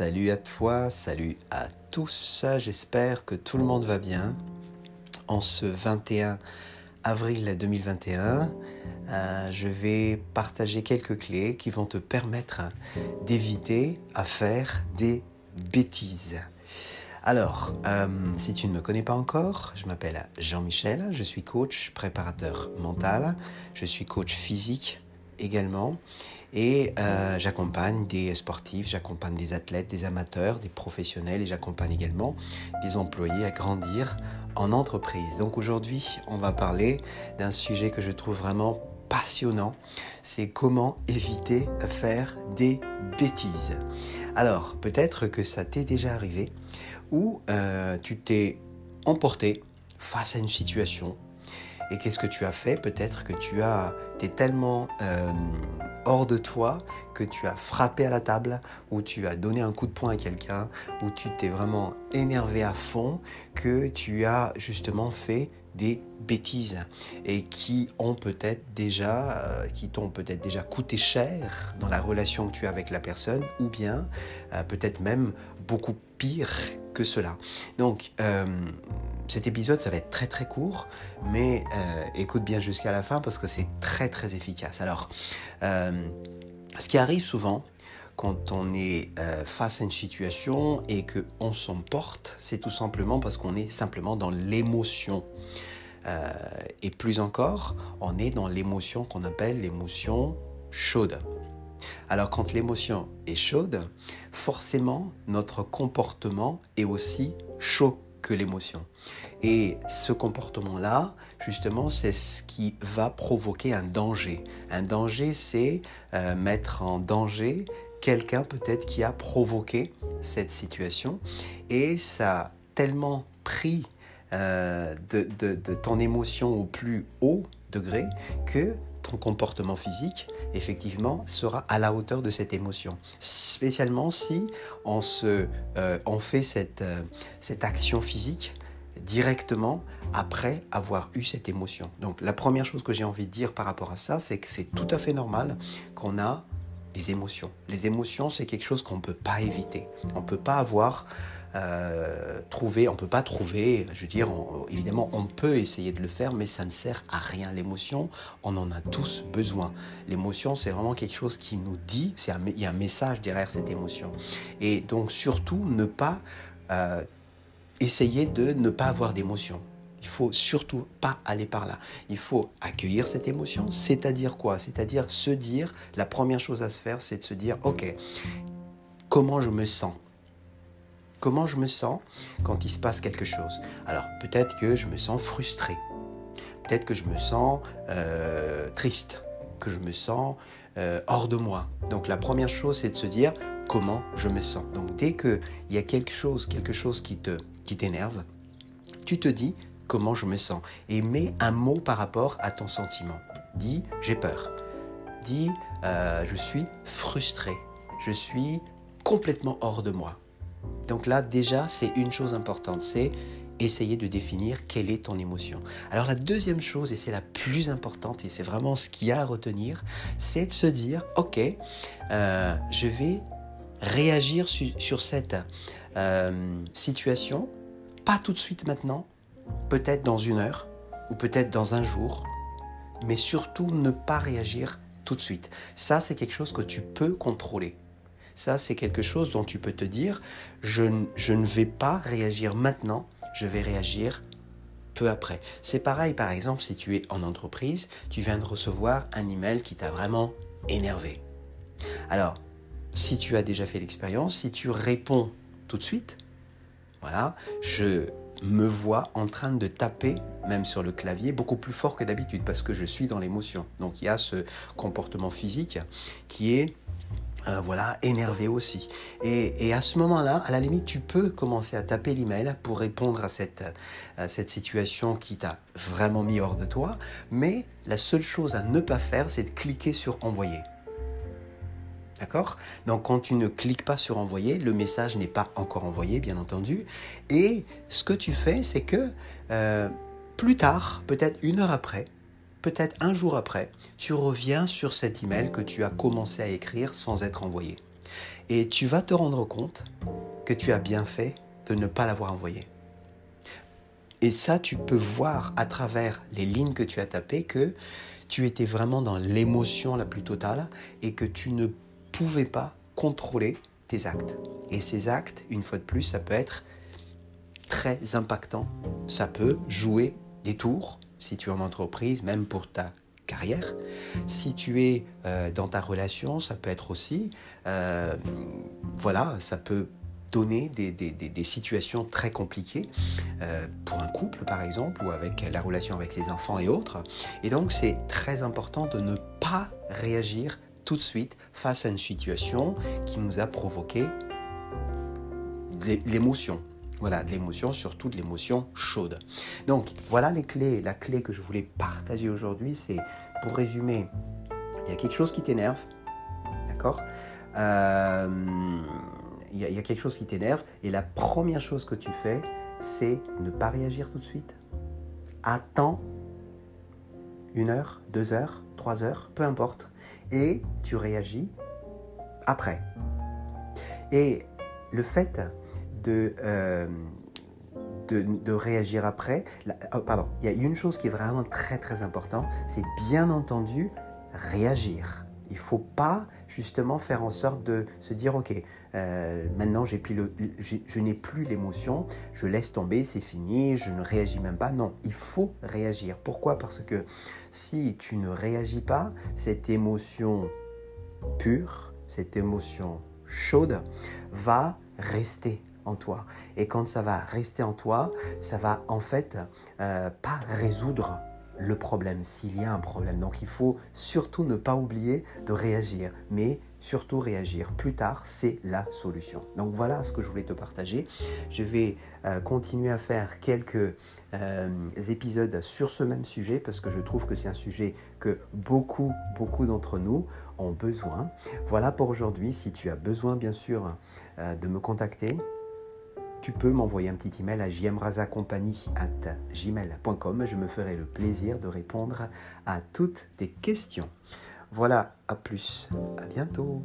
Salut à toi, salut à tous. J'espère que tout le monde va bien. En ce 21 avril 2021, euh, je vais partager quelques clés qui vont te permettre d'éviter à faire des bêtises. Alors, euh, si tu ne me connais pas encore, je m'appelle Jean-Michel, je suis coach, préparateur mental, je suis coach physique également. Et euh, j'accompagne des sportifs, j'accompagne des athlètes, des amateurs, des professionnels et j'accompagne également des employés à grandir en entreprise. Donc aujourd'hui, on va parler d'un sujet que je trouve vraiment passionnant. C'est comment éviter de faire des bêtises. Alors, peut-être que ça t'est déjà arrivé où euh, tu t'es emporté face à une situation et qu'est-ce que tu as fait Peut-être que tu as, es tellement euh, hors de toi que tu as frappé à la table, ou tu as donné un coup de poing à quelqu'un, ou tu t'es vraiment énervé à fond, que tu as justement fait des bêtises et qui ont peut-être déjà, euh, qui t'ont peut-être déjà coûté cher dans la relation que tu as avec la personne, ou bien euh, peut-être même beaucoup pire que cela. Donc, cet épisode, ça va être très très court, mais euh, écoute bien jusqu'à la fin parce que c'est très très efficace. Alors, euh, ce qui arrive souvent quand on est euh, face à une situation et qu'on s'emporte, c'est tout simplement parce qu'on est simplement dans l'émotion. et plus encore, on est dans l'émotion qu'on appelle l'émotion chaude. Alors quand l'émotion est chaude, forcément notre comportement est aussi chaud que l'émotion. Et ce comportement-là, justement, c'est ce qui va provoquer un danger. Un danger, c'est euh, mettre en danger quelqu'un peut-être qui a provoqué cette situation. Et ça a tellement pris euh, de, de ton émotion au plus haut degré que ton comportement physique, effectivement, sera à la hauteur de cette émotion. Spécialement si on, se, euh, on fait cette, euh, cette action physique directement après avoir eu cette émotion. Donc la première chose que j'ai envie de dire par rapport à ça, c'est que c'est tout à fait normal qu'on a des émotions. Les émotions, c'est quelque chose qu'on ne peut pas éviter. On ne peut pas avoir euh, trouver, on peut pas trouver, je veux dire, évidemment, on peut essayer de le faire, mais ça ne sert à rien. L'émotion, on en a tous besoin. L'émotion, c'est vraiment quelque chose qui nous dit, il y a un message derrière cette émotion. Et donc, surtout, ne pas euh, essayer de ne pas avoir d'émotion. Il faut surtout pas aller par là. Il faut accueillir cette émotion, c'est-à-dire quoi? C'est-à-dire se dire, la première chose à se faire, c'est de se dire, ok, comment je me sens? Comment je me sens quand il se passe quelque chose Alors peut-être que je me sens frustré, peut-être que je me sens euh, triste, que je me sens euh, hors de moi. Donc la première chose, c'est de se dire comment je me sens. Donc dès qu'il y a quelque chose, quelque chose qui te qui t'énerve, tu te dis comment je me sens et mets un mot par rapport à ton sentiment. Dis j'ai peur. Dis euh, je suis frustré. Je suis complètement hors de moi. Donc là, déjà, c'est une chose importante, c'est essayer de définir quelle est ton émotion. Alors la deuxième chose, et c'est la plus importante, et c'est vraiment ce qu'il y a à retenir, c'est de se dire, ok, euh, je vais réagir sur cette euh, situation, pas tout de suite maintenant, peut-être dans une heure, ou peut-être dans un jour, mais surtout ne pas réagir tout de suite. Ça, c'est quelque chose que tu peux contrôler. Ça, c'est quelque chose dont tu peux te dire, je, ne vais pas réagir maintenant, je vais réagir peu après. C'est pareil, par exemple, si tu es en entreprise, tu viens de recevoir un email qui t'a vraiment énervé. Alors, si tu as déjà fait l'expérience, si tu réponds tout de suite, voilà, je me vois en train de taper, même sur le clavier, beaucoup plus fort que d'habitude, parce que je suis dans l'émotion. Donc il y a ce comportement physique qui est euh, voilà, énervé aussi. Et, à ce moment-là, à la limite, tu peux commencer à taper l'email pour répondre à cette, situation qui t'a vraiment mis hors de toi. Mais la seule chose à ne pas faire, c'est de cliquer sur envoyer. D'accord? Donc quand tu ne cliques pas sur envoyer, le message n'est pas encore envoyé, bien entendu. Et ce que tu fais, c'est que euh, plus tard, peut-être une heure après, peut-être un jour après, tu reviens sur cet email que tu as commencé à écrire sans être envoyé. Et tu vas te rendre compte que tu as bien fait de ne pas l'avoir envoyé. Et ça, tu peux voir à travers les lignes que tu as tapées que tu étais vraiment dans l'émotion la plus totale et que tu ne pouvais pas contrôler tes actes. Et ces actes, une fois de plus, ça peut être très impactant. Ça peut jouer des tours si tu es en entreprise, même pour ta carrière. Si tu es euh, dans ta relation, ça peut être aussi, euh, voilà, ça peut donner des, situations très compliquées euh, pour un couple par exemple ou avec la relation avec les enfants et autres. Et donc c'est très important de ne pas réagir tout de suite face à une situation qui nous a provoqué l'émotion. Voilà, de l'émotion, surtout de l'émotion chaude. Donc voilà les clés. La clé que je voulais partager aujourd'hui, c'est pour résumer, il y a quelque chose qui t'énerve, d'accord? Euh, il y, a quelque chose qui t'énerve et la première chose que tu fais, c'est ne pas réagir tout de suite. Attends une heure, deux heures, trois heures, peu importe, et tu réagis après. Et le fait de, euh, de, réagir après, oh, pardon, il y a une chose qui est vraiment très très importante, c'est bien entendu réagir. Il ne faut pas justement faire en sorte de se dire, ok, euh, maintenant plus le, je n'ai plus l'émotion, je laisse tomber, c'est fini, je ne réagis même pas. Non, il faut réagir. Pourquoi? Parce que si tu ne réagis pas, cette émotion pure, cette émotion chaude va rester en toi. Et quand ça va rester en toi, ça va en fait euh, pas résoudre le problème, s'il y a un problème. Donc il faut surtout ne pas oublier de réagir, mais surtout réagir. Plus tard, c'est la solution. Donc voilà ce que je voulais te partager. Je vais euh, continuer à faire quelques euh, épisodes sur ce même sujet parce que je trouve que c'est un sujet que beaucoup, beaucoup d'entre nous ont besoin. Voilà pour aujourd'hui. Si tu as besoin, bien sûr, de me contacter, tu peux m'envoyer un petit email à gmail.com. Je me ferai le plaisir de répondre à toutes tes questions. Voilà, à plus, à bientôt.